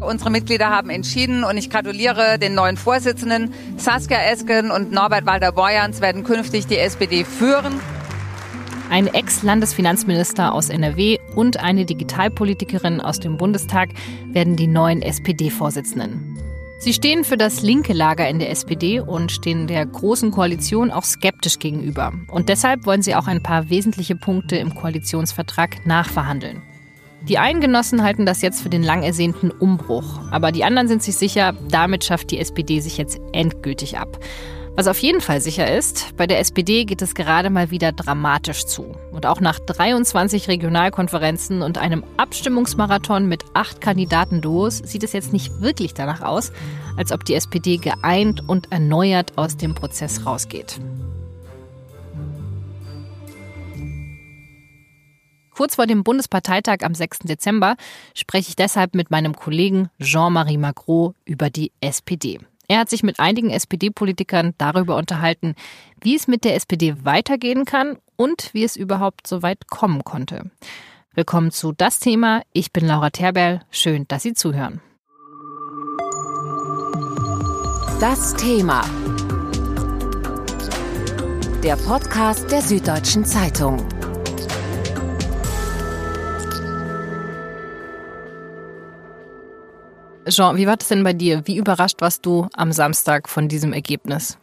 Unsere Mitglieder haben entschieden und ich gratuliere den neuen Vorsitzenden. Saskia Esken und Norbert Walter-Borjans werden künftig die SPD führen. Ein Ex-Landesfinanzminister aus NRW und eine Digitalpolitikerin aus dem Bundestag werden die neuen SPD-Vorsitzenden. Sie stehen für das linke Lager in der SPD und stehen der Großen Koalition auch skeptisch gegenüber. Und deshalb wollen sie auch ein paar wesentliche Punkte im Koalitionsvertrag nachverhandeln. Die einen Genossen halten das jetzt für den lang ersehnten Umbruch, aber die anderen sind sich sicher, damit schafft die SPD sich jetzt endgültig ab. Was auf jeden Fall sicher ist, bei der SPD geht es gerade mal wieder dramatisch zu. Und auch nach 23 Regionalkonferenzen und einem Abstimmungsmarathon mit acht Kandidatenduos sieht es jetzt nicht wirklich danach aus, als ob die SPD geeint und erneuert aus dem Prozess rausgeht. Kurz vor dem Bundesparteitag am 6. Dezember spreche ich deshalb mit meinem Kollegen Jean-Marie Magro über die SPD. Er hat sich mit einigen SPD-Politikern darüber unterhalten, wie es mit der SPD weitergehen kann und wie es überhaupt so weit kommen konnte. Willkommen zu Das Thema. Ich bin Laura Terberl. Schön, dass Sie zuhören. Das Thema. Der Podcast der Süddeutschen Zeitung. Jean, wie war das denn bei dir? Wie überrascht warst du am Samstag von diesem Ergebnis?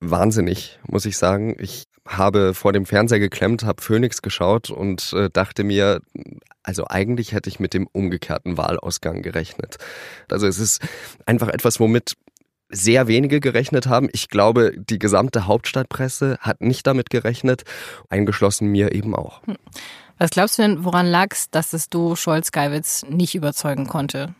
Wahnsinnig, muss ich sagen. Ich habe vor dem Fernseher geklemmt, habe Phoenix geschaut und äh, dachte mir, also eigentlich hätte ich mit dem umgekehrten Wahlausgang gerechnet. Also es ist einfach etwas, womit sehr wenige gerechnet haben. Ich glaube, die gesamte Hauptstadtpresse hat nicht damit gerechnet, eingeschlossen mir eben auch. Hm. Was glaubst du denn, woran lag es, dass es du Scholz-Geiwitz nicht überzeugen konnte?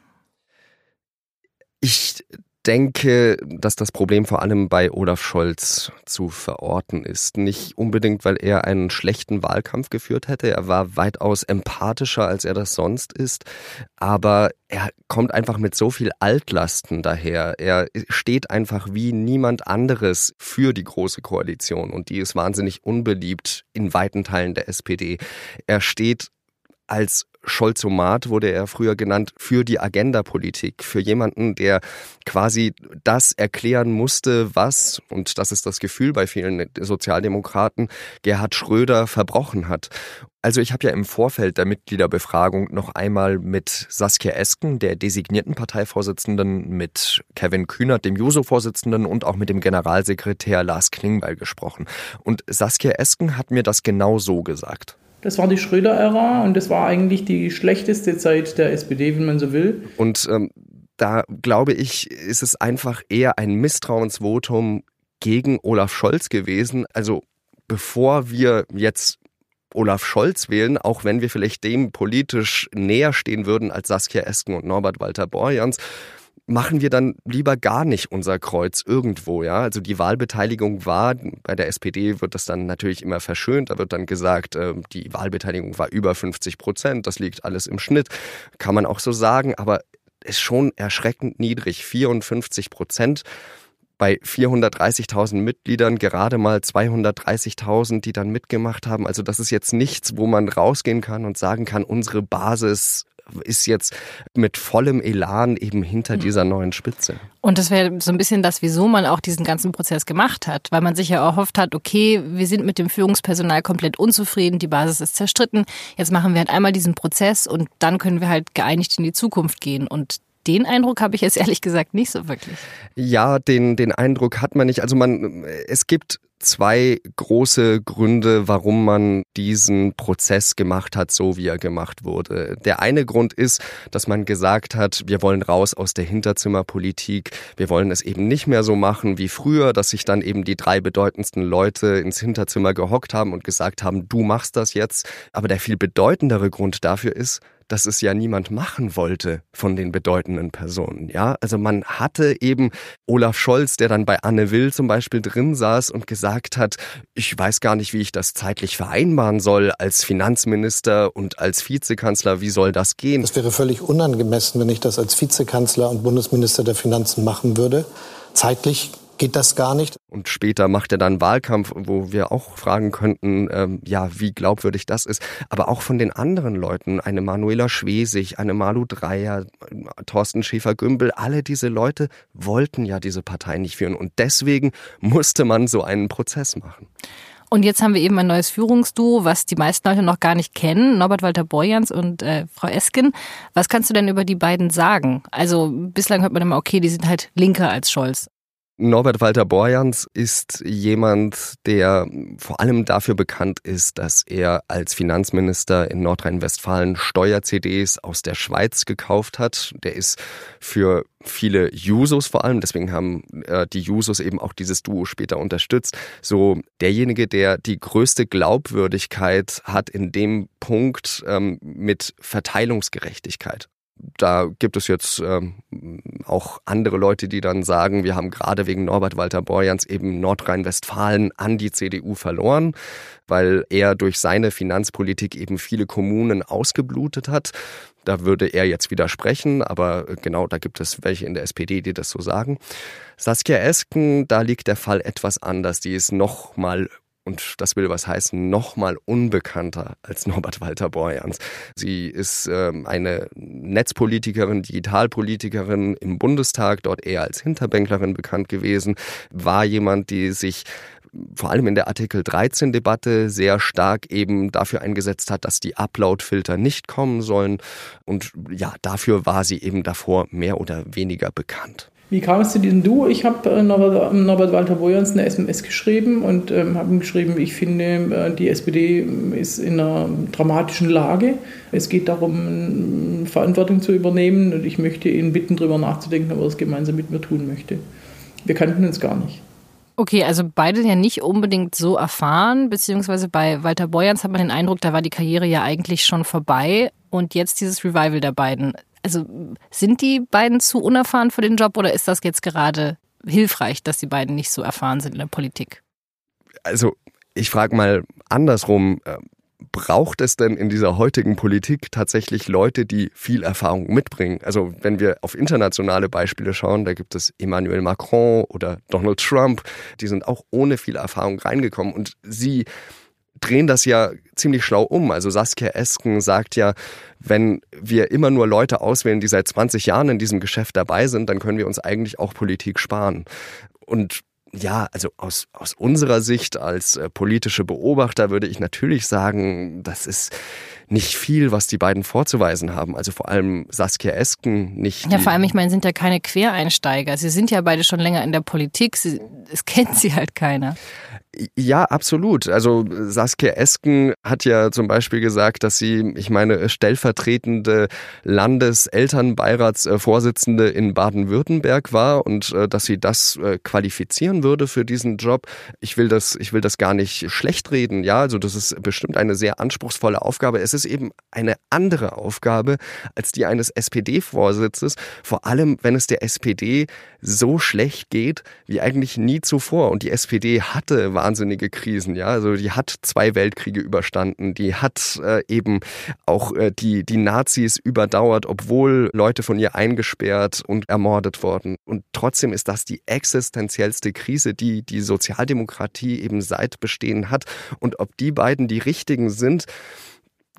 Ich denke, dass das Problem vor allem bei Olaf Scholz zu verorten ist. Nicht unbedingt, weil er einen schlechten Wahlkampf geführt hätte. Er war weitaus empathischer, als er das sonst ist. Aber er kommt einfach mit so viel Altlasten daher. Er steht einfach wie niemand anderes für die Große Koalition. Und die ist wahnsinnig unbeliebt in weiten Teilen der SPD. Er steht als Scholzomat wurde er früher genannt, für die Agenda-Politik, für jemanden, der quasi das erklären musste, was, und das ist das Gefühl bei vielen Sozialdemokraten, Gerhard Schröder verbrochen hat. Also ich habe ja im Vorfeld der Mitgliederbefragung noch einmal mit Saskia Esken, der designierten Parteivorsitzenden, mit Kevin Kühnert, dem Juso-Vorsitzenden und auch mit dem Generalsekretär Lars Klingbeil gesprochen. Und Saskia Esken hat mir das genau so gesagt. Das war die Schröder-Ära und das war eigentlich die schlechteste Zeit der SPD, wenn man so will. Und ähm, da glaube ich, ist es einfach eher ein Misstrauensvotum gegen Olaf Scholz gewesen. Also bevor wir jetzt Olaf Scholz wählen, auch wenn wir vielleicht dem politisch näher stehen würden als Saskia Esken und Norbert Walter Borjans, machen wir dann lieber gar nicht unser Kreuz irgendwo, ja? Also die Wahlbeteiligung war, bei der SPD wird das dann natürlich immer verschönt, da wird dann gesagt, äh, die Wahlbeteiligung war über 50 Prozent, das liegt alles im Schnitt, kann man auch so sagen, aber ist schon erschreckend niedrig, 54 Prozent bei 430.000 Mitgliedern gerade mal 230.000, die dann mitgemacht haben. Also das ist jetzt nichts, wo man rausgehen kann und sagen kann, unsere Basis ist jetzt mit vollem Elan eben hinter mhm. dieser neuen Spitze. Und das wäre so ein bisschen das, wieso man auch diesen ganzen Prozess gemacht hat, weil man sich ja erhofft hat, okay, wir sind mit dem Führungspersonal komplett unzufrieden, die Basis ist zerstritten, jetzt machen wir halt einmal diesen Prozess und dann können wir halt geeinigt in die Zukunft gehen. Und den Eindruck habe ich jetzt ehrlich gesagt nicht so wirklich. Ja, den, den Eindruck hat man nicht. Also man, es gibt zwei große Gründe, warum man diesen Prozess gemacht hat, so wie er gemacht wurde. Der eine Grund ist, dass man gesagt hat, wir wollen raus aus der Hinterzimmerpolitik. Wir wollen es eben nicht mehr so machen wie früher, dass sich dann eben die drei bedeutendsten Leute ins Hinterzimmer gehockt haben und gesagt haben, du machst das jetzt. Aber der viel bedeutendere Grund dafür ist, dass es ja niemand machen wollte von den bedeutenden Personen. Ja, also man hatte eben Olaf Scholz, der dann bei Anne Will zum Beispiel drin saß und gesagt hat, ich weiß gar nicht, wie ich das zeitlich vereinbaren soll als Finanzminister und als Vizekanzler. Wie soll das gehen? Es wäre völlig unangemessen, wenn ich das als Vizekanzler und Bundesminister der Finanzen machen würde. Zeitlich geht das gar nicht. Und später macht er dann Wahlkampf, wo wir auch fragen könnten, ähm, ja, wie glaubwürdig das ist. Aber auch von den anderen Leuten, eine Manuela Schwesig, eine Malu Dreyer, Thorsten Schäfer-Gümbel, alle diese Leute wollten ja diese Partei nicht führen. Und deswegen musste man so einen Prozess machen. Und jetzt haben wir eben ein neues Führungsduo, was die meisten Leute noch gar nicht kennen, Norbert Walter Borjans und äh, Frau Esken. Was kannst du denn über die beiden sagen? Also bislang hört man immer, okay, die sind halt linker als Scholz. Norbert Walter Borjans ist jemand, der vor allem dafür bekannt ist, dass er als Finanzminister in Nordrhein-Westfalen Steuer-CDs aus der Schweiz gekauft hat. Der ist für viele Jusos vor allem, deswegen haben äh, die Jusos eben auch dieses Duo später unterstützt, so derjenige, der die größte Glaubwürdigkeit hat in dem Punkt ähm, mit Verteilungsgerechtigkeit da gibt es jetzt ähm, auch andere Leute, die dann sagen, wir haben gerade wegen Norbert Walter Borjans eben Nordrhein-Westfalen an die CDU verloren, weil er durch seine Finanzpolitik eben viele Kommunen ausgeblutet hat. Da würde er jetzt widersprechen, aber genau da gibt es welche in der SPD, die das so sagen. Saskia Esken, da liegt der Fall etwas anders. Die ist noch mal und das will was heißen, nochmal unbekannter als Norbert Walter Borjans. Sie ist ähm, eine Netzpolitikerin, Digitalpolitikerin im Bundestag, dort eher als Hinterbänklerin bekannt gewesen, war jemand, die sich vor allem in der Artikel 13 Debatte sehr stark eben dafür eingesetzt hat, dass die Upload-Filter nicht kommen sollen. Und ja, dafür war sie eben davor mehr oder weniger bekannt. Wie kam es zu diesem Duo? Ich habe äh, Norbert, Norbert, Walter Bojans eine SMS geschrieben und ähm, habe ihm geschrieben, ich finde, äh, die SPD ist in einer dramatischen Lage. Es geht darum, Verantwortung zu übernehmen und ich möchte ihn bitten, darüber nachzudenken, ob er es gemeinsam mit mir tun möchte. Wir kannten uns gar nicht. Okay, also beide ja nicht unbedingt so erfahren, beziehungsweise bei Walter Bojans hat man den Eindruck, da war die Karriere ja eigentlich schon vorbei und jetzt dieses Revival der beiden. Also sind die beiden zu unerfahren für den Job oder ist das jetzt gerade hilfreich, dass die beiden nicht so erfahren sind in der Politik? Also ich frage mal andersrum. Äh, braucht es denn in dieser heutigen Politik tatsächlich Leute, die viel Erfahrung mitbringen? Also wenn wir auf internationale Beispiele schauen, da gibt es Emmanuel Macron oder Donald Trump, die sind auch ohne viel Erfahrung reingekommen und sie drehen das ja ziemlich schlau um. Also Saskia Esken sagt ja, wenn wir immer nur Leute auswählen, die seit 20 Jahren in diesem Geschäft dabei sind, dann können wir uns eigentlich auch Politik sparen. Und ja, also aus, aus unserer Sicht als äh, politische Beobachter würde ich natürlich sagen, das ist nicht viel, was die beiden vorzuweisen haben. Also vor allem Saskia Esken nicht. Ja, vor allem, ich meine, sind ja keine Quereinsteiger. Sie sind ja beide schon länger in der Politik. Sie, es kennt sie halt keiner. Ja, absolut. Also Saskia Esken hat ja zum Beispiel gesagt, dass sie, ich meine, stellvertretende Landeselternbeiratsvorsitzende in Baden-Württemberg war und äh, dass sie das äh, qualifizieren würde für diesen Job. Ich will das, ich will das gar nicht schlecht reden. Ja, also das ist bestimmt eine sehr anspruchsvolle Aufgabe. Es ist eben eine andere Aufgabe als die eines SPD-Vorsitzes, vor allem wenn es der SPD so schlecht geht wie eigentlich nie zuvor. Und die SPD hatte wahnsinnige Krisen, ja. Also die hat zwei Weltkriege überstanden, die hat äh, eben auch äh, die, die Nazis überdauert, obwohl Leute von ihr eingesperrt und ermordet worden. Und trotzdem ist das die existenziellste Krise, die die Sozialdemokratie eben seit Bestehen hat. Und ob die beiden die richtigen sind,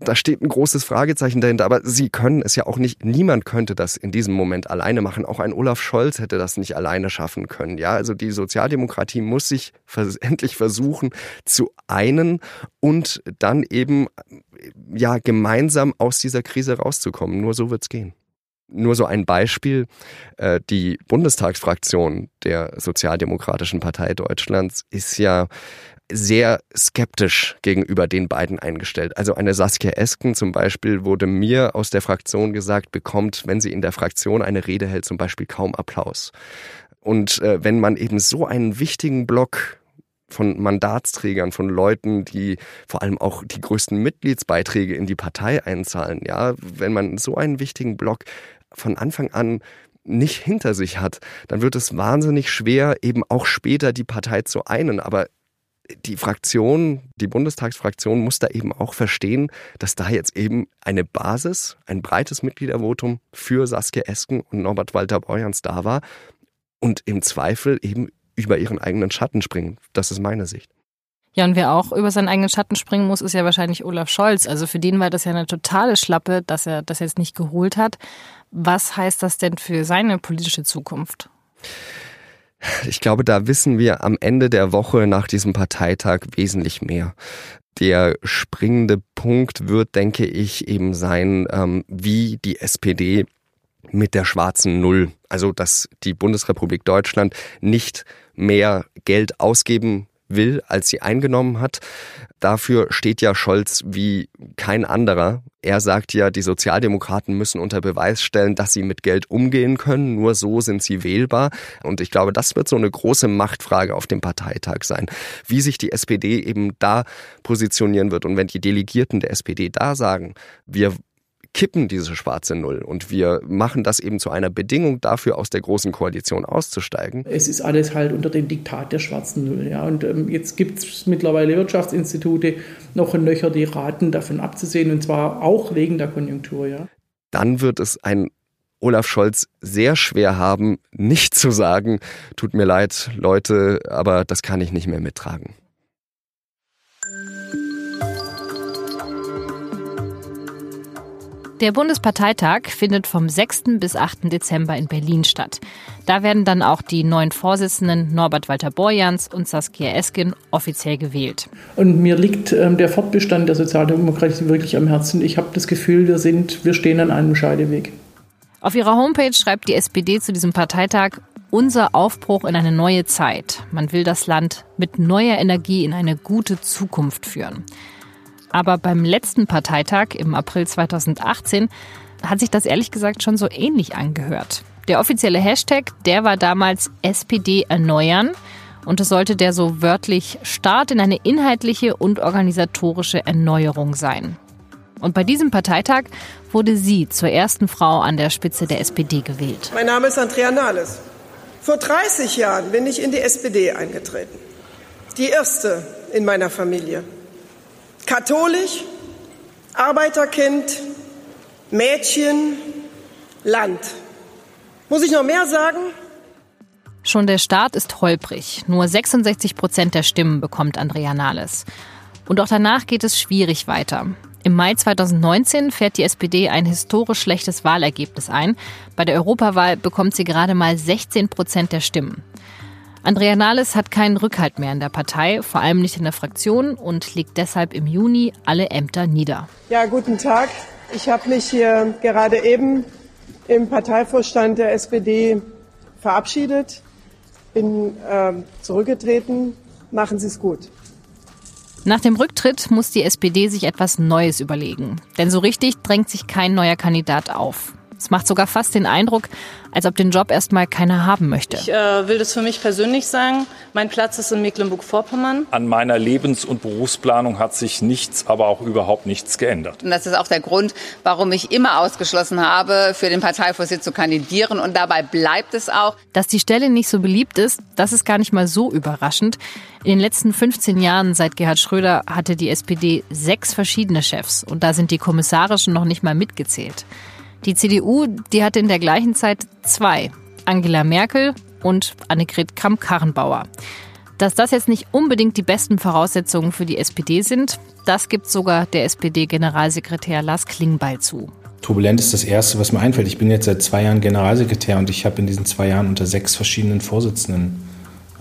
da steht ein großes Fragezeichen dahinter, aber sie können es ja auch nicht, niemand könnte das in diesem Moment alleine machen. Auch ein Olaf Scholz hätte das nicht alleine schaffen können. Ja, also die Sozialdemokratie muss sich endlich versuchen zu einen und dann eben, ja, gemeinsam aus dieser Krise rauszukommen. Nur so wird's gehen. Nur so ein Beispiel. Äh, die Bundestagsfraktion der Sozialdemokratischen Partei Deutschlands ist ja sehr skeptisch gegenüber den beiden eingestellt. Also eine Saskia Esken zum Beispiel wurde mir aus der Fraktion gesagt, bekommt, wenn sie in der Fraktion eine Rede hält, zum Beispiel kaum Applaus. Und äh, wenn man eben so einen wichtigen Block von Mandatsträgern, von Leuten, die vor allem auch die größten Mitgliedsbeiträge in die Partei einzahlen, ja, wenn man so einen wichtigen Block von Anfang an nicht hinter sich hat, dann wird es wahnsinnig schwer, eben auch später die Partei zu einen. Aber die Fraktion, die Bundestagsfraktion muss da eben auch verstehen, dass da jetzt eben eine Basis, ein breites Mitgliedervotum für Saskia Esken und Norbert Walter Borjans da war und im Zweifel eben über ihren eigenen Schatten springen. Das ist meine Sicht. Ja, und wer auch über seinen eigenen Schatten springen muss, ist ja wahrscheinlich Olaf Scholz. Also für den war das ja eine totale Schlappe, dass er das jetzt nicht geholt hat. Was heißt das denn für seine politische Zukunft? Ich glaube, da wissen wir am Ende der Woche nach diesem Parteitag wesentlich mehr. Der springende Punkt wird, denke ich, eben sein, ähm, wie die SPD mit der schwarzen Null, also dass die Bundesrepublik Deutschland nicht mehr Geld ausgeben will, als sie eingenommen hat. Dafür steht ja Scholz wie kein anderer. Er sagt ja, die Sozialdemokraten müssen unter Beweis stellen, dass sie mit Geld umgehen können. Nur so sind sie wählbar. Und ich glaube, das wird so eine große Machtfrage auf dem Parteitag sein. Wie sich die SPD eben da positionieren wird. Und wenn die Delegierten der SPD da sagen, wir kippen diese schwarze Null und wir machen das eben zu einer Bedingung dafür, aus der großen Koalition auszusteigen. Es ist alles halt unter dem Diktat der schwarzen Null. Ja. Und ähm, jetzt gibt es mittlerweile Wirtschaftsinstitute noch ein Löcher, die raten, davon abzusehen und zwar auch wegen der Konjunktur. Ja. Dann wird es ein Olaf Scholz sehr schwer haben, nicht zu sagen, tut mir leid, Leute, aber das kann ich nicht mehr mittragen. Der Bundesparteitag findet vom 6. bis 8. Dezember in Berlin statt. Da werden dann auch die neuen Vorsitzenden Norbert Walter Borjans und Saskia Esken offiziell gewählt. Und mir liegt ähm, der Fortbestand der Sozialdemokratie wirklich am Herzen. Ich habe das Gefühl, wir sind, wir stehen an einem Scheideweg. Auf ihrer Homepage schreibt die SPD zu diesem Parteitag unser Aufbruch in eine neue Zeit. Man will das Land mit neuer Energie in eine gute Zukunft führen. Aber beim letzten Parteitag im April 2018 hat sich das ehrlich gesagt schon so ähnlich angehört. Der offizielle Hashtag, der war damals SPD erneuern und es sollte der so wörtlich Start in eine inhaltliche und organisatorische Erneuerung sein. Und bei diesem Parteitag wurde sie zur ersten Frau an der Spitze der SPD gewählt. Mein Name ist Andrea Nahles. Vor 30 Jahren bin ich in die SPD eingetreten. Die erste in meiner Familie. Katholisch, Arbeiterkind, Mädchen, Land. Muss ich noch mehr sagen? Schon der Start ist holprig. Nur 66 Prozent der Stimmen bekommt Andrea Nahles. Und auch danach geht es schwierig weiter. Im Mai 2019 fährt die SPD ein historisch schlechtes Wahlergebnis ein. Bei der Europawahl bekommt sie gerade mal 16 Prozent der Stimmen. Andrea Nahles hat keinen Rückhalt mehr in der Partei, vor allem nicht in der Fraktion und legt deshalb im Juni alle Ämter nieder. Ja, guten Tag. Ich habe mich hier gerade eben im Parteivorstand der SPD verabschiedet, bin äh, zurückgetreten. Machen Sie es gut. Nach dem Rücktritt muss die SPD sich etwas Neues überlegen. Denn so richtig drängt sich kein neuer Kandidat auf. Es macht sogar fast den Eindruck, als ob den Job erstmal keiner haben möchte. Ich äh, will das für mich persönlich sagen. Mein Platz ist in Mecklenburg-Vorpommern. An meiner Lebens- und Berufsplanung hat sich nichts, aber auch überhaupt nichts geändert. Und das ist auch der Grund, warum ich immer ausgeschlossen habe, für den Parteivorsitz zu kandidieren. Und dabei bleibt es auch. Dass die Stelle nicht so beliebt ist, das ist gar nicht mal so überraschend. In den letzten 15 Jahren seit Gerhard Schröder hatte die SPD sechs verschiedene Chefs. Und da sind die kommissarischen noch nicht mal mitgezählt. Die CDU, die hatte in der gleichen Zeit zwei, Angela Merkel und Annegret Kramp-Karrenbauer. Dass das jetzt nicht unbedingt die besten Voraussetzungen für die SPD sind, das gibt sogar der SPD-Generalsekretär Lars Klingbeil zu. Turbulent ist das Erste, was mir einfällt. Ich bin jetzt seit zwei Jahren Generalsekretär und ich habe in diesen zwei Jahren unter sechs verschiedenen Vorsitzenden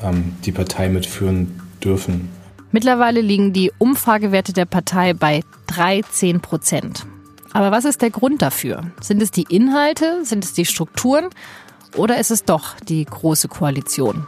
ähm, die Partei mitführen dürfen. Mittlerweile liegen die Umfragewerte der Partei bei 13 Prozent. Aber was ist der Grund dafür? Sind es die Inhalte? Sind es die Strukturen? Oder ist es doch die große Koalition?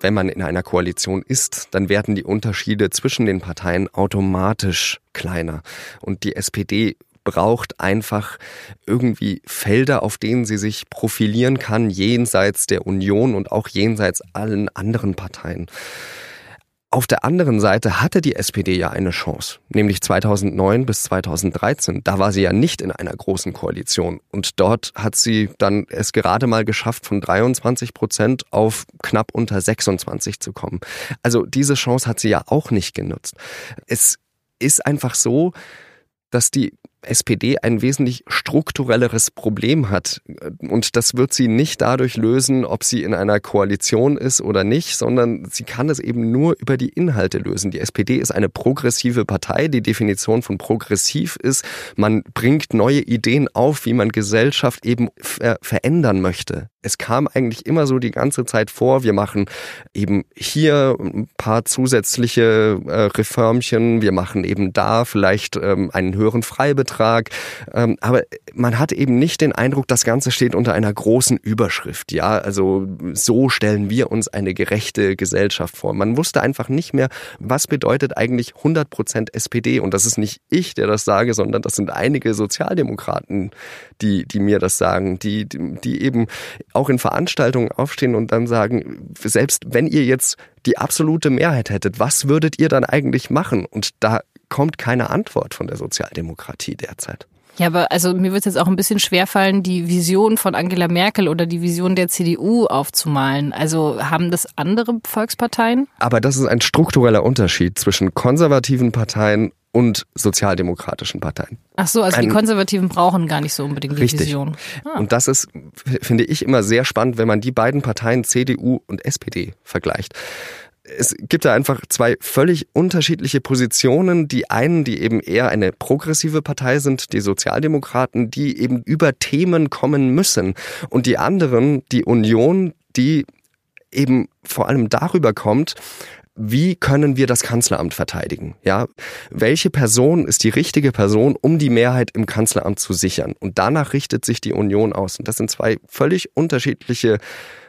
Wenn man in einer Koalition ist, dann werden die Unterschiede zwischen den Parteien automatisch kleiner. Und die SPD braucht einfach irgendwie Felder, auf denen sie sich profilieren kann, jenseits der Union und auch jenseits allen anderen Parteien. Auf der anderen Seite hatte die SPD ja eine Chance, nämlich 2009 bis 2013. Da war sie ja nicht in einer großen Koalition. Und dort hat sie dann es gerade mal geschafft, von 23 Prozent auf knapp unter 26 zu kommen. Also diese Chance hat sie ja auch nicht genutzt. Es ist einfach so, dass die SPD ein wesentlich strukturelleres Problem hat. Und das wird sie nicht dadurch lösen, ob sie in einer Koalition ist oder nicht, sondern sie kann es eben nur über die Inhalte lösen. Die SPD ist eine progressive Partei. Die Definition von progressiv ist, man bringt neue Ideen auf, wie man Gesellschaft eben ver verändern möchte. Es kam eigentlich immer so die ganze Zeit vor, wir machen eben hier ein paar zusätzliche äh, Reformchen, wir machen eben da vielleicht ähm, einen höheren Freibetrag, ähm, aber man hat eben nicht den Eindruck, das Ganze steht unter einer großen Überschrift. Ja, also so stellen wir uns eine gerechte Gesellschaft vor. Man wusste einfach nicht mehr, was bedeutet eigentlich 100 Prozent SPD und das ist nicht ich, der das sage, sondern das sind einige Sozialdemokraten, die, die mir das sagen, die, die eben auch in Veranstaltungen aufstehen und dann sagen, selbst wenn ihr jetzt die absolute Mehrheit hättet, was würdet ihr dann eigentlich machen? Und da kommt keine Antwort von der Sozialdemokratie derzeit. Ja, aber also mir wird es jetzt auch ein bisschen schwerfallen, die Vision von Angela Merkel oder die Vision der CDU aufzumalen. Also haben das andere Volksparteien? Aber das ist ein struktureller Unterschied zwischen konservativen Parteien und sozialdemokratischen Parteien. Ach so, also Ein, die Konservativen brauchen gar nicht so unbedingt die richtig. Vision. Ah. Und das ist, finde ich, immer sehr spannend, wenn man die beiden Parteien CDU und SPD vergleicht. Es gibt da einfach zwei völlig unterschiedliche Positionen. Die einen, die eben eher eine progressive Partei sind, die Sozialdemokraten, die eben über Themen kommen müssen. Und die anderen, die Union, die eben vor allem darüber kommt, wie können wir das Kanzleramt verteidigen? Ja, welche Person ist die richtige Person, um die Mehrheit im Kanzleramt zu sichern? Und danach richtet sich die Union aus. Und das sind zwei völlig unterschiedliche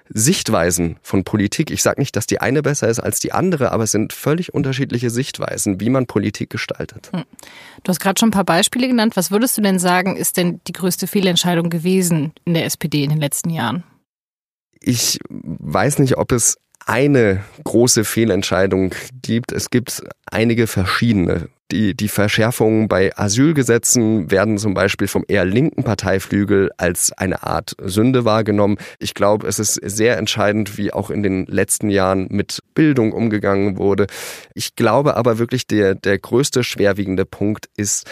Sichtweisen von Politik. Ich sage nicht, dass die eine besser ist als die andere, aber es sind völlig unterschiedliche Sichtweisen, wie man Politik gestaltet. Hm. Du hast gerade schon ein paar Beispiele genannt. Was würdest du denn sagen, ist denn die größte Fehlentscheidung gewesen in der SPD in den letzten Jahren? Ich weiß nicht, ob es eine große Fehlentscheidung gibt. Es gibt einige verschiedene. Die, die Verschärfungen bei Asylgesetzen werden zum Beispiel vom eher linken Parteiflügel als eine Art Sünde wahrgenommen. Ich glaube, es ist sehr entscheidend, wie auch in den letzten Jahren mit Bildung umgegangen wurde. Ich glaube aber wirklich, der, der größte schwerwiegende Punkt ist,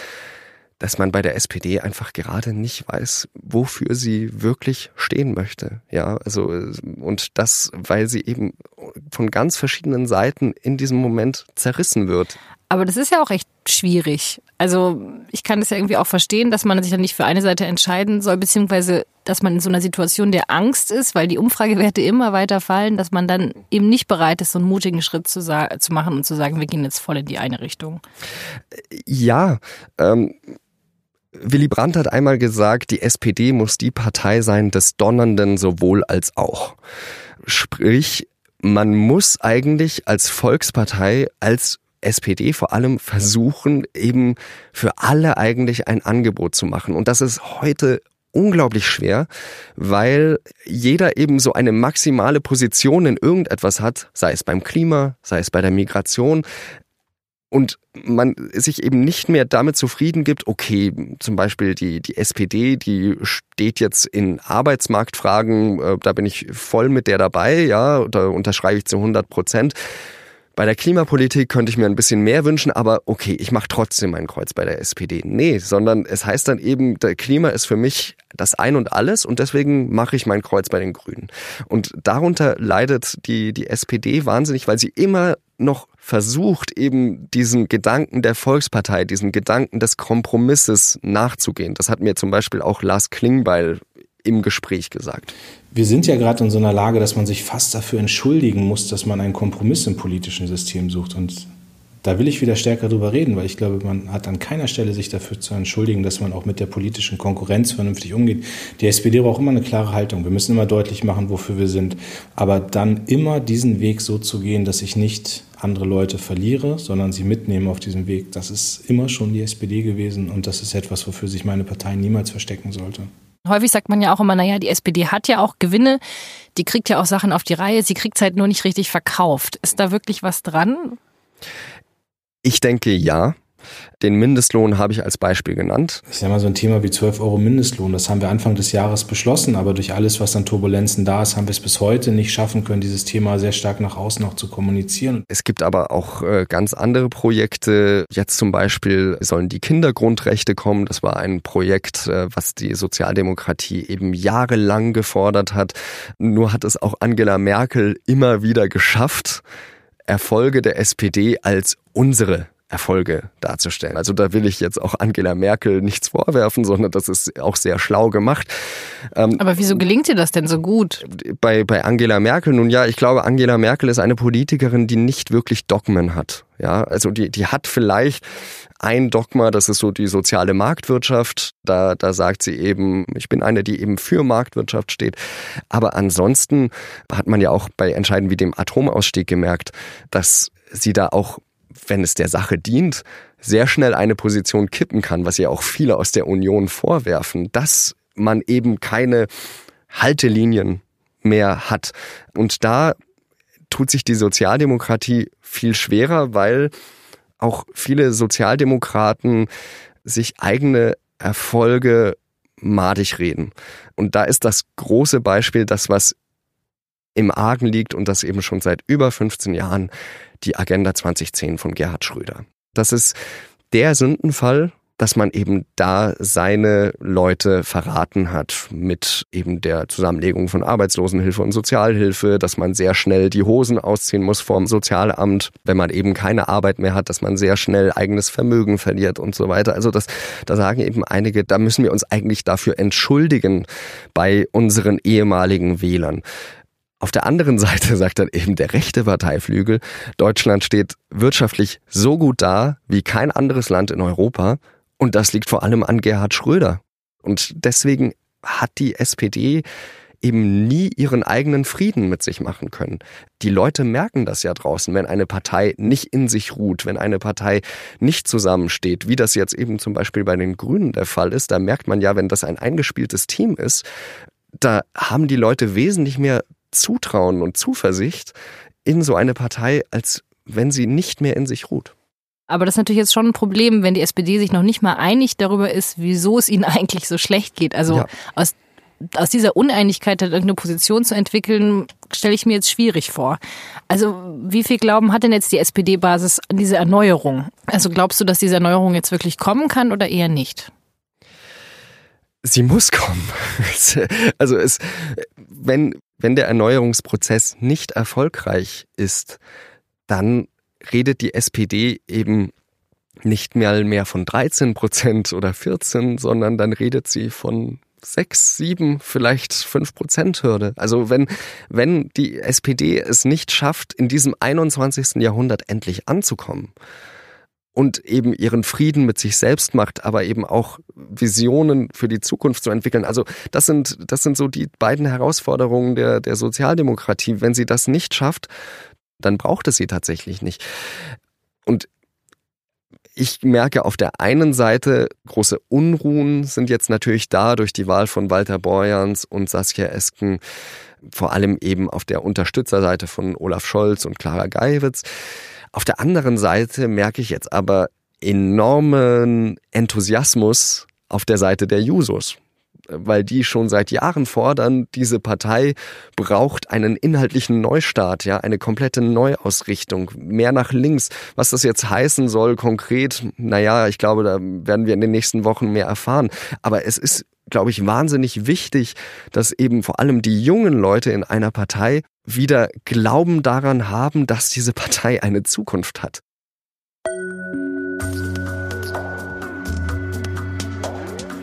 dass man bei der SPD einfach gerade nicht weiß, wofür sie wirklich stehen möchte. Ja, also, und das, weil sie eben von ganz verschiedenen Seiten in diesem Moment zerrissen wird. Aber das ist ja auch echt schwierig. Also ich kann das ja irgendwie auch verstehen, dass man sich dann nicht für eine Seite entscheiden soll, beziehungsweise dass man in so einer Situation der Angst ist, weil die Umfragewerte immer weiter fallen, dass man dann eben nicht bereit ist, so einen mutigen Schritt zu, zu machen und zu sagen, wir gehen jetzt voll in die eine Richtung. Ja, ähm, Willy Brandt hat einmal gesagt, die SPD muss die Partei sein des Donnernden sowohl als auch. Sprich, man muss eigentlich als Volkspartei, als SPD vor allem versuchen, eben für alle eigentlich ein Angebot zu machen. Und das ist heute unglaublich schwer, weil jeder eben so eine maximale Position in irgendetwas hat, sei es beim Klima, sei es bei der Migration, und man sich eben nicht mehr damit zufrieden gibt, okay, zum Beispiel die, die SPD, die steht jetzt in Arbeitsmarktfragen, äh, da bin ich voll mit der dabei, ja, da unterschreibe ich zu 100 Prozent. Bei der Klimapolitik könnte ich mir ein bisschen mehr wünschen, aber okay, ich mache trotzdem mein Kreuz bei der SPD. Nee, sondern es heißt dann eben, der Klima ist für mich das Ein und Alles und deswegen mache ich mein Kreuz bei den Grünen. Und darunter leidet die, die SPD wahnsinnig, weil sie immer noch versucht, eben diesen Gedanken der Volkspartei, diesen Gedanken des Kompromisses nachzugehen. Das hat mir zum Beispiel auch Lars Klingbeil im Gespräch gesagt. Wir sind ja gerade in so einer Lage, dass man sich fast dafür entschuldigen muss, dass man einen Kompromiss im politischen System sucht. Und da will ich wieder stärker drüber reden, weil ich glaube, man hat an keiner Stelle sich dafür zu entschuldigen, dass man auch mit der politischen Konkurrenz vernünftig umgeht. Die SPD braucht immer eine klare Haltung. Wir müssen immer deutlich machen, wofür wir sind. Aber dann immer diesen Weg so zu gehen, dass ich nicht andere Leute verliere, sondern sie mitnehme auf diesem Weg. Das ist immer schon die SPD gewesen und das ist etwas, wofür sich meine Partei niemals verstecken sollte. Häufig sagt man ja auch immer, naja, die SPD hat ja auch Gewinne, die kriegt ja auch Sachen auf die Reihe, sie kriegt es halt nur nicht richtig verkauft. Ist da wirklich was dran? Ich denke ja. Den Mindestlohn habe ich als Beispiel genannt. Ich sage mal so ein Thema wie 12 Euro Mindestlohn, das haben wir Anfang des Jahres beschlossen, aber durch alles, was an Turbulenzen da ist, haben wir es bis heute nicht schaffen können, dieses Thema sehr stark nach außen noch zu kommunizieren. Es gibt aber auch äh, ganz andere Projekte. Jetzt zum Beispiel sollen die Kindergrundrechte kommen. Das war ein Projekt, äh, was die Sozialdemokratie eben jahrelang gefordert hat. Nur hat es auch Angela Merkel immer wieder geschafft, Erfolge der SPD als unsere Erfolge darzustellen. Also da will ich jetzt auch Angela Merkel nichts vorwerfen, sondern das ist auch sehr schlau gemacht. Ähm, Aber wieso gelingt dir das denn so gut? Bei, bei Angela Merkel, nun ja, ich glaube, Angela Merkel ist eine Politikerin, die nicht wirklich Dogmen hat. Ja, also die, die hat vielleicht ein Dogma, das ist so die soziale Marktwirtschaft. Da, da sagt sie eben, ich bin eine, die eben für Marktwirtschaft steht. Aber ansonsten hat man ja auch bei Entscheiden wie dem Atomausstieg gemerkt, dass sie da auch wenn es der Sache dient, sehr schnell eine Position kippen kann, was ja auch viele aus der Union vorwerfen, dass man eben keine Haltelinien mehr hat. Und da tut sich die Sozialdemokratie viel schwerer, weil auch viele Sozialdemokraten sich eigene Erfolge madig reden. Und da ist das große Beispiel das, was im Argen liegt und das eben schon seit über 15 Jahren die Agenda 2010 von Gerhard Schröder. Das ist der Sündenfall, dass man eben da seine Leute verraten hat mit eben der Zusammenlegung von Arbeitslosenhilfe und Sozialhilfe, dass man sehr schnell die Hosen ausziehen muss vorm Sozialamt, wenn man eben keine Arbeit mehr hat, dass man sehr schnell eigenes Vermögen verliert und so weiter. Also das, da sagen eben einige, da müssen wir uns eigentlich dafür entschuldigen bei unseren ehemaligen Wählern. Auf der anderen Seite sagt dann eben der rechte Parteiflügel, Deutschland steht wirtschaftlich so gut da wie kein anderes Land in Europa. Und das liegt vor allem an Gerhard Schröder. Und deswegen hat die SPD eben nie ihren eigenen Frieden mit sich machen können. Die Leute merken das ja draußen, wenn eine Partei nicht in sich ruht, wenn eine Partei nicht zusammensteht, wie das jetzt eben zum Beispiel bei den Grünen der Fall ist. Da merkt man ja, wenn das ein eingespieltes Team ist, da haben die Leute wesentlich mehr Zutrauen und Zuversicht in so eine Partei, als wenn sie nicht mehr in sich ruht. Aber das ist natürlich jetzt schon ein Problem, wenn die SPD sich noch nicht mal einig darüber ist, wieso es ihnen eigentlich so schlecht geht. Also ja. aus, aus dieser Uneinigkeit dann irgendeine Position zu entwickeln, stelle ich mir jetzt schwierig vor. Also wie viel Glauben hat denn jetzt die SPD-Basis an diese Erneuerung? Also glaubst du, dass diese Erneuerung jetzt wirklich kommen kann oder eher nicht? Sie muss kommen. Also es, wenn, wenn der Erneuerungsprozess nicht erfolgreich ist, dann redet die SPD eben nicht mehr, mehr von 13 Prozent oder 14, sondern dann redet sie von 6, 7, vielleicht 5 Prozent Hürde. Also wenn, wenn die SPD es nicht schafft, in diesem 21. Jahrhundert endlich anzukommen, und eben ihren Frieden mit sich selbst macht, aber eben auch Visionen für die Zukunft zu entwickeln. Also das sind, das sind so die beiden Herausforderungen der, der Sozialdemokratie. Wenn sie das nicht schafft, dann braucht es sie tatsächlich nicht. Und ich merke auf der einen Seite, große Unruhen sind jetzt natürlich da durch die Wahl von Walter Borjans und Saskia Esken, vor allem eben auf der Unterstützerseite von Olaf Scholz und Clara Geiwitz. Auf der anderen Seite merke ich jetzt aber enormen Enthusiasmus auf der Seite der Jusos weil die schon seit Jahren fordern, diese Partei braucht einen inhaltlichen Neustart, ja, eine komplette Neuausrichtung, mehr nach links. Was das jetzt heißen soll konkret, naja, ich glaube, da werden wir in den nächsten Wochen mehr erfahren. Aber es ist glaube ich, wahnsinnig wichtig, dass eben vor allem die jungen Leute in einer Partei wieder Glauben daran haben, dass diese Partei eine Zukunft hat.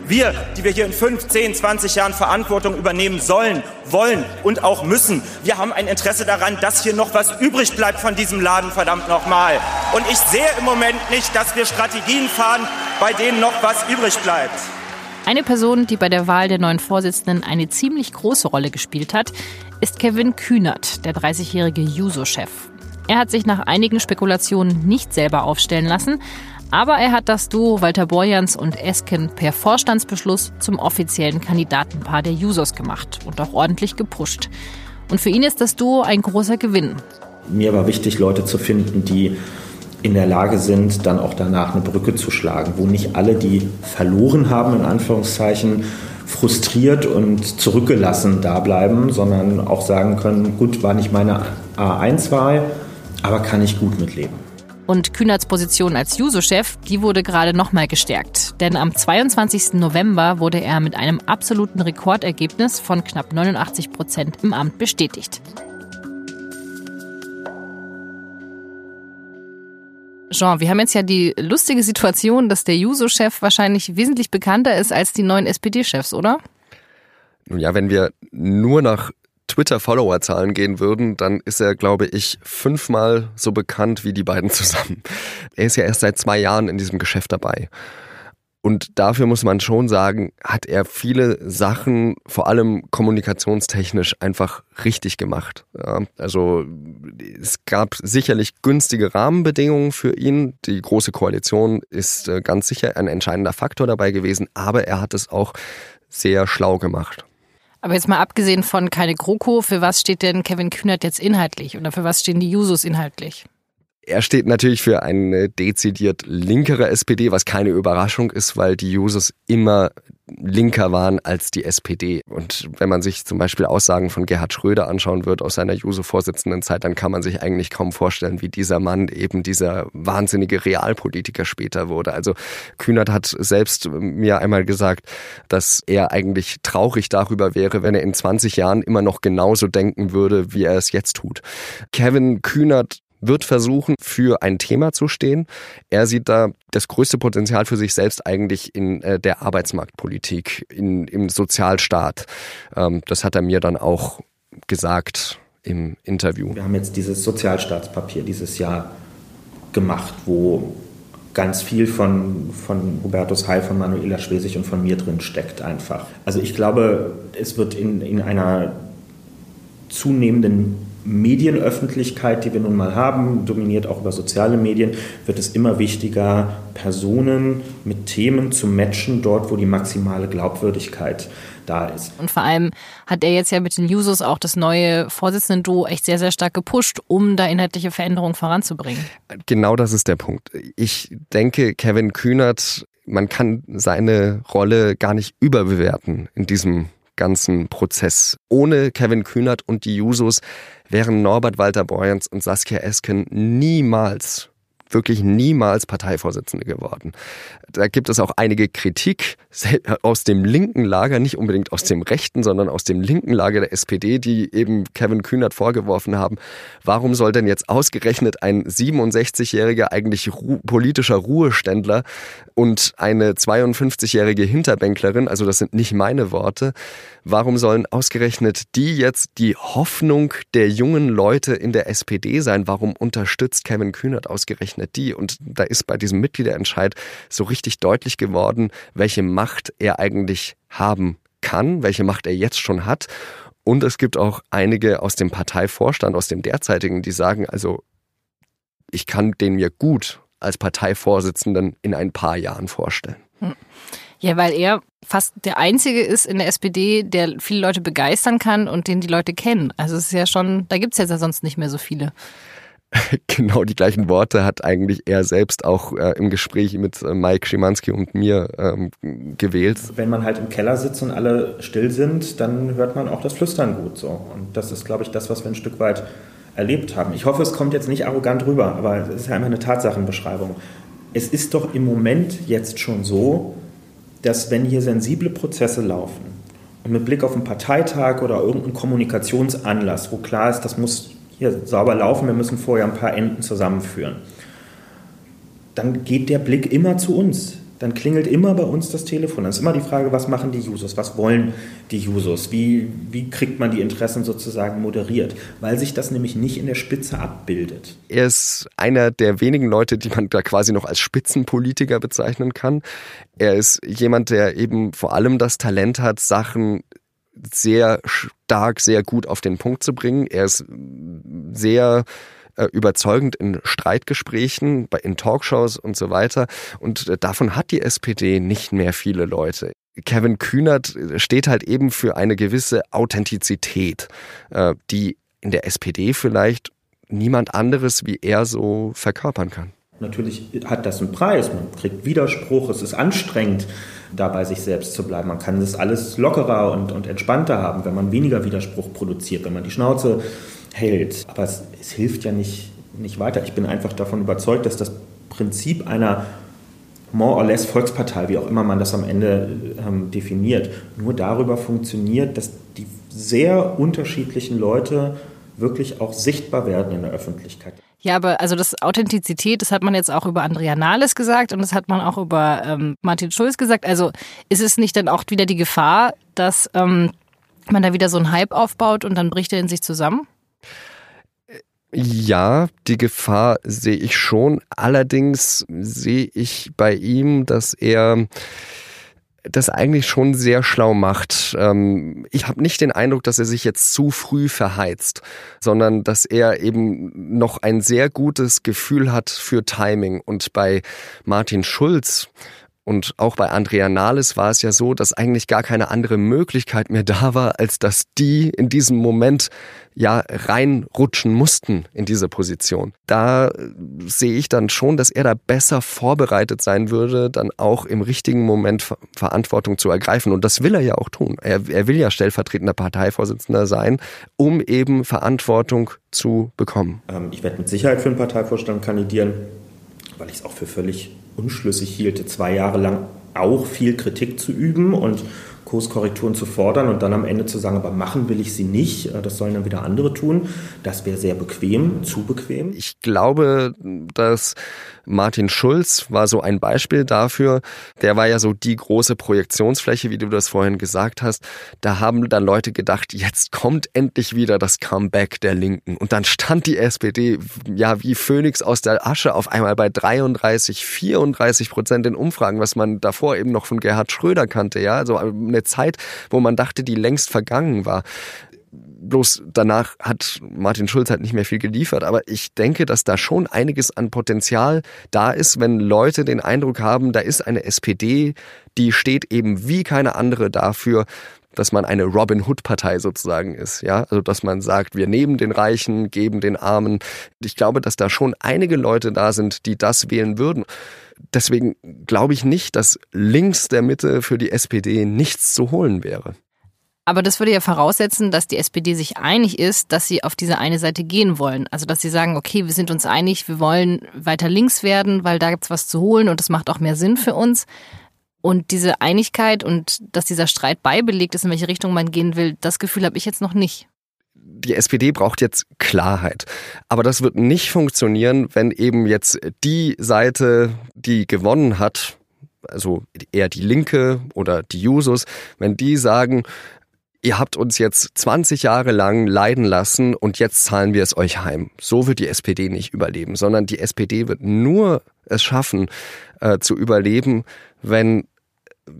Wir, die wir hier in 5, 10, 20 Jahren Verantwortung übernehmen sollen, wollen und auch müssen, wir haben ein Interesse daran, dass hier noch was übrig bleibt von diesem Laden, verdammt nochmal. Und ich sehe im Moment nicht, dass wir Strategien fahren, bei denen noch was übrig bleibt. Eine Person, die bei der Wahl der neuen Vorsitzenden eine ziemlich große Rolle gespielt hat, ist Kevin Kühnert, der 30-jährige Juso-Chef. Er hat sich nach einigen Spekulationen nicht selber aufstellen lassen, aber er hat das Duo Walter Borjans und Esken per Vorstandsbeschluss zum offiziellen Kandidatenpaar der Jusos gemacht und auch ordentlich gepusht. Und für ihn ist das Duo ein großer Gewinn. Mir war wichtig, Leute zu finden, die in der Lage sind, dann auch danach eine Brücke zu schlagen, wo nicht alle, die verloren haben, in Anführungszeichen, frustriert und zurückgelassen da bleiben, sondern auch sagen können, gut, war nicht meine A1-Wahl, aber kann ich gut mitleben. Und Kühnerts Position als Juso-Chef, die wurde gerade nochmal gestärkt. Denn am 22. November wurde er mit einem absoluten Rekordergebnis von knapp 89 Prozent im Amt bestätigt. Jean, wir haben jetzt ja die lustige Situation, dass der Juso-Chef wahrscheinlich wesentlich bekannter ist als die neuen SPD-Chefs, oder? Nun ja, wenn wir nur nach Twitter-Follower-Zahlen gehen würden, dann ist er, glaube ich, fünfmal so bekannt wie die beiden zusammen. Er ist ja erst seit zwei Jahren in diesem Geschäft dabei. Und dafür muss man schon sagen, hat er viele Sachen, vor allem kommunikationstechnisch, einfach richtig gemacht. Ja, also es gab sicherlich günstige Rahmenbedingungen für ihn. Die Große Koalition ist äh, ganz sicher ein entscheidender Faktor dabei gewesen, aber er hat es auch sehr schlau gemacht. Aber jetzt mal abgesehen von keine GroKo, für was steht denn Kevin Kühnert jetzt inhaltlich oder für was stehen die Jusos inhaltlich? Er steht natürlich für eine dezidiert linkere SPD, was keine Überraschung ist, weil die Jusos immer linker waren als die SPD. Und wenn man sich zum Beispiel Aussagen von Gerhard Schröder anschauen wird aus seiner Juso-Vorsitzendenzeit, dann kann man sich eigentlich kaum vorstellen, wie dieser Mann eben dieser wahnsinnige Realpolitiker später wurde. Also Kühnert hat selbst mir einmal gesagt, dass er eigentlich traurig darüber wäre, wenn er in 20 Jahren immer noch genauso denken würde, wie er es jetzt tut. Kevin Kühnert wird versuchen, für ein Thema zu stehen. Er sieht da das größte Potenzial für sich selbst eigentlich in äh, der Arbeitsmarktpolitik, in, im Sozialstaat. Ähm, das hat er mir dann auch gesagt im Interview. Wir haben jetzt dieses Sozialstaatspapier dieses Jahr gemacht, wo ganz viel von, von Hubertus Heil, von Manuela Schwesig und von mir drin steckt einfach. Also ich glaube, es wird in, in einer zunehmenden Medienöffentlichkeit, die wir nun mal haben, dominiert auch über soziale Medien, wird es immer wichtiger, Personen mit Themen zu matchen, dort wo die maximale Glaubwürdigkeit da ist. Und vor allem hat er jetzt ja mit den Jusos auch das neue Vorsitzenden-Duo echt sehr, sehr stark gepusht, um da inhaltliche Veränderungen voranzubringen. Genau das ist der Punkt. Ich denke, Kevin Kühnert, man kann seine Rolle gar nicht überbewerten in diesem ganzen Prozess. Ohne Kevin Kühnert und die Jusos wären Norbert Walter Borjans und Saskia Esken niemals wirklich niemals Parteivorsitzende geworden. Da gibt es auch einige Kritik aus dem linken Lager, nicht unbedingt aus dem rechten, sondern aus dem linken Lager der SPD, die eben Kevin Kühnert vorgeworfen haben, warum soll denn jetzt ausgerechnet ein 67-jähriger eigentlich ru politischer Ruheständler und eine 52-jährige Hinterbänklerin, also das sind nicht meine Worte, warum sollen ausgerechnet die jetzt die Hoffnung der jungen Leute in der SPD sein? Warum unterstützt Kevin Kühnert ausgerechnet die? Und da ist bei diesem Mitgliederentscheid so richtig deutlich geworden, welche Macht er eigentlich haben kann, welche Macht er jetzt schon hat. Und es gibt auch einige aus dem Parteivorstand, aus dem derzeitigen, die sagen, also ich kann den mir gut als Parteivorsitzenden in ein paar Jahren vorstellen. Hm. Ja, weil er fast der Einzige ist in der SPD, der viele Leute begeistern kann und den die Leute kennen. Also es ist ja schon, da gibt es ja sonst nicht mehr so viele. Genau die gleichen Worte hat eigentlich er selbst auch äh, im Gespräch mit äh, Mike Schimanski und mir ähm, gewählt. Wenn man halt im Keller sitzt und alle still sind, dann hört man auch das Flüstern gut so. Und das ist, glaube ich, das, was wir ein Stück weit erlebt haben. Ich hoffe, es kommt jetzt nicht arrogant rüber, aber es ist ja immer eine Tatsachenbeschreibung. Es ist doch im Moment jetzt schon so, dass wenn hier sensible Prozesse laufen und mit Blick auf einen Parteitag oder irgendeinen Kommunikationsanlass, wo klar ist, das muss hier sauber laufen, wir müssen vorher ein paar Enden zusammenführen, dann geht der Blick immer zu uns dann klingelt immer bei uns das Telefon. Dann ist immer die Frage, was machen die Users, was wollen die Users, wie, wie kriegt man die Interessen sozusagen moderiert, weil sich das nämlich nicht in der Spitze abbildet. Er ist einer der wenigen Leute, die man da quasi noch als Spitzenpolitiker bezeichnen kann. Er ist jemand, der eben vor allem das Talent hat, Sachen sehr stark, sehr gut auf den Punkt zu bringen. Er ist sehr äh, überzeugend in Streitgesprächen, in Talkshows und so weiter. Und äh, davon hat die SPD nicht mehr viele Leute. Kevin Kühnert steht halt eben für eine gewisse Authentizität, äh, die in der SPD vielleicht niemand anderes wie er so verkörpern kann. Natürlich hat das einen Preis, man kriegt Widerspruch, es ist anstrengend, dabei sich selbst zu bleiben. Man kann das alles lockerer und, und entspannter haben, wenn man weniger Widerspruch produziert, wenn man die Schnauze hält. Aber es, es hilft ja nicht, nicht weiter. Ich bin einfach davon überzeugt, dass das Prinzip einer more or less Volkspartei, wie auch immer man das am Ende ähm, definiert, nur darüber funktioniert, dass die sehr unterschiedlichen Leute wirklich auch sichtbar werden in der Öffentlichkeit. Ja, aber also das Authentizität, das hat man jetzt auch über Andrea Nahles gesagt und das hat man auch über ähm, Martin Schulz gesagt. Also ist es nicht dann auch wieder die Gefahr, dass ähm, man da wieder so einen Hype aufbaut und dann bricht er in sich zusammen? Ja, die Gefahr sehe ich schon. Allerdings sehe ich bei ihm, dass er das eigentlich schon sehr schlau macht. Ähm, ich habe nicht den Eindruck, dass er sich jetzt zu früh verheizt, sondern dass er eben noch ein sehr gutes Gefühl hat für Timing. Und bei Martin Schulz und auch bei Andrea Nahles war es ja so, dass eigentlich gar keine andere Möglichkeit mehr da war, als dass die in diesem Moment ja reinrutschen mussten in diese Position. Da äh, sehe ich dann schon, dass er da besser vorbereitet sein würde, dann auch im richtigen Moment Verantwortung zu ergreifen. Und das will er ja auch tun. Er, er will ja stellvertretender Parteivorsitzender sein, um eben Verantwortung zu bekommen. Ähm, ich werde mit Sicherheit für den Parteivorstand kandidieren, weil ich es auch für völlig unschlüssig hielte, zwei Jahre lang auch viel Kritik zu üben und Kurskorrekturen zu fordern und dann am Ende zu sagen, aber machen will ich sie nicht, äh, das sollen dann wieder andere tun. Das wäre sehr bequem, zu bequem. Ich glaube, dass Martin Schulz war so ein Beispiel dafür. Der war ja so die große Projektionsfläche, wie du das vorhin gesagt hast. Da haben dann Leute gedacht, jetzt kommt endlich wieder das Comeback der Linken. Und dann stand die SPD ja wie Phönix aus der Asche auf einmal bei 33, 34 Prozent in Umfragen, was man davor eben noch von Gerhard Schröder kannte. Ja, also eine Zeit, wo man dachte, die längst vergangen war. Bloß danach hat Martin Schulz halt nicht mehr viel geliefert. Aber ich denke, dass da schon einiges an Potenzial da ist, wenn Leute den Eindruck haben, da ist eine SPD, die steht eben wie keine andere dafür, dass man eine Robin Hood Partei sozusagen ist, ja, also dass man sagt, wir nehmen den Reichen, geben den Armen. Ich glaube, dass da schon einige Leute da sind, die das wählen würden. Deswegen glaube ich nicht, dass links der Mitte für die SPD nichts zu holen wäre. Aber das würde ja voraussetzen, dass die SPD sich einig ist, dass sie auf diese eine Seite gehen wollen. Also dass sie sagen, okay, wir sind uns einig, wir wollen weiter links werden, weil da gibt's was zu holen und das macht auch mehr Sinn für uns. Und diese Einigkeit und dass dieser Streit beibelegt ist, in welche Richtung man gehen will, das Gefühl habe ich jetzt noch nicht die SPD braucht jetzt Klarheit. Aber das wird nicht funktionieren, wenn eben jetzt die Seite, die gewonnen hat, also eher die Linke oder die Jusos, wenn die sagen, ihr habt uns jetzt 20 Jahre lang leiden lassen und jetzt zahlen wir es euch heim. So wird die SPD nicht überleben, sondern die SPD wird nur es schaffen, äh, zu überleben, wenn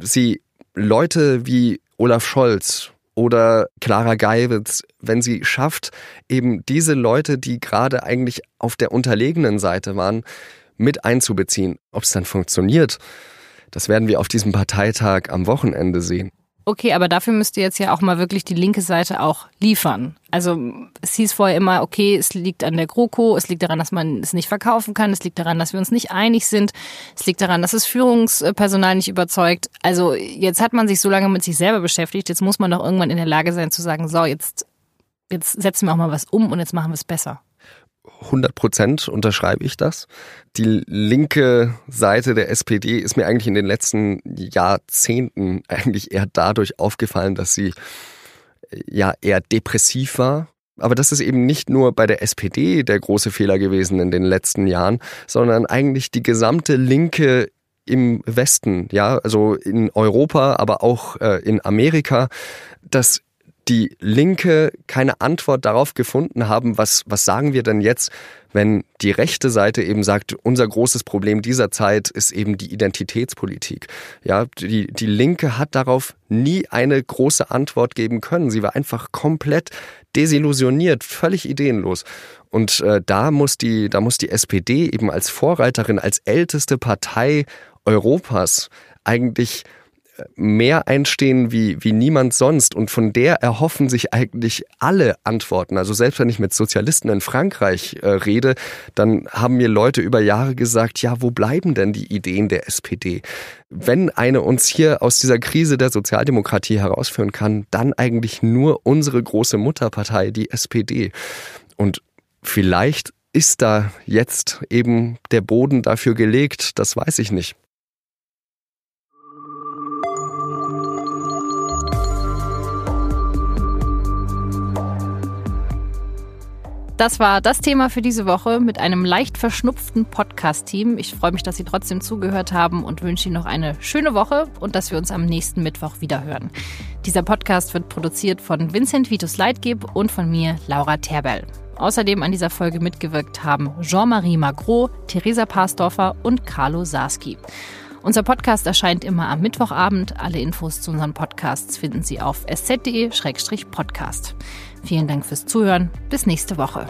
sie Leute wie Olaf Scholz oder Clara Geiwitz, wenn sie schafft, eben diese Leute, die gerade eigentlich auf der unterlegenen Seite waren, mit einzubeziehen. Ob es dann funktioniert, das werden wir auf diesem Parteitag am Wochenende sehen. Okay, aber dafür müsste jetzt ja auch mal wirklich die linke Seite auch liefern. Also es hieß vorher immer, okay, es liegt an der GroKo, es liegt daran, dass man es nicht verkaufen kann, es liegt daran, dass wir uns nicht einig sind, es liegt daran, dass das Führungspersonal nicht überzeugt. Also jetzt hat man sich so lange mit sich selber beschäftigt, jetzt muss man doch irgendwann in der Lage sein zu sagen, so, jetzt, jetzt setzen wir auch mal was um und jetzt machen wir es besser. 100 Prozent unterschreibe ich das. Die linke Seite der SPD ist mir eigentlich in den letzten Jahrzehnten eigentlich eher dadurch aufgefallen, dass sie ja eher depressiv war. Aber das ist eben nicht nur bei der SPD der große Fehler gewesen in den letzten Jahren, sondern eigentlich die gesamte Linke im Westen, ja, also in Europa, aber auch äh, in Amerika, dass die Linke keine Antwort darauf gefunden haben, was, was sagen wir denn jetzt, wenn die rechte Seite eben sagt, unser großes Problem dieser Zeit ist eben die Identitätspolitik. Ja, die, die Linke hat darauf nie eine große Antwort geben können. Sie war einfach komplett desillusioniert, völlig ideenlos. Und äh, da muss die, da muss die SPD eben als Vorreiterin, als älteste Partei Europas eigentlich mehr einstehen wie, wie niemand sonst und von der erhoffen sich eigentlich alle Antworten. Also selbst wenn ich mit Sozialisten in Frankreich äh, rede, dann haben mir Leute über Jahre gesagt, ja, wo bleiben denn die Ideen der SPD? Wenn eine uns hier aus dieser Krise der Sozialdemokratie herausführen kann, dann eigentlich nur unsere große Mutterpartei, die SPD. Und vielleicht ist da jetzt eben der Boden dafür gelegt, das weiß ich nicht. Das war das Thema für diese Woche mit einem leicht verschnupften Podcast-Team. Ich freue mich, dass Sie trotzdem zugehört haben und wünsche Ihnen noch eine schöne Woche und dass wir uns am nächsten Mittwoch wieder hören. Dieser Podcast wird produziert von Vincent Vitus Leitgeb und von mir, Laura Terbell. Außerdem an dieser Folge mitgewirkt haben Jean-Marie Magro, Theresa Pasdorfer und Carlo Sarski. Unser Podcast erscheint immer am Mittwochabend. Alle Infos zu unseren Podcasts finden Sie auf sz.de-podcast. Vielen Dank fürs Zuhören. Bis nächste Woche.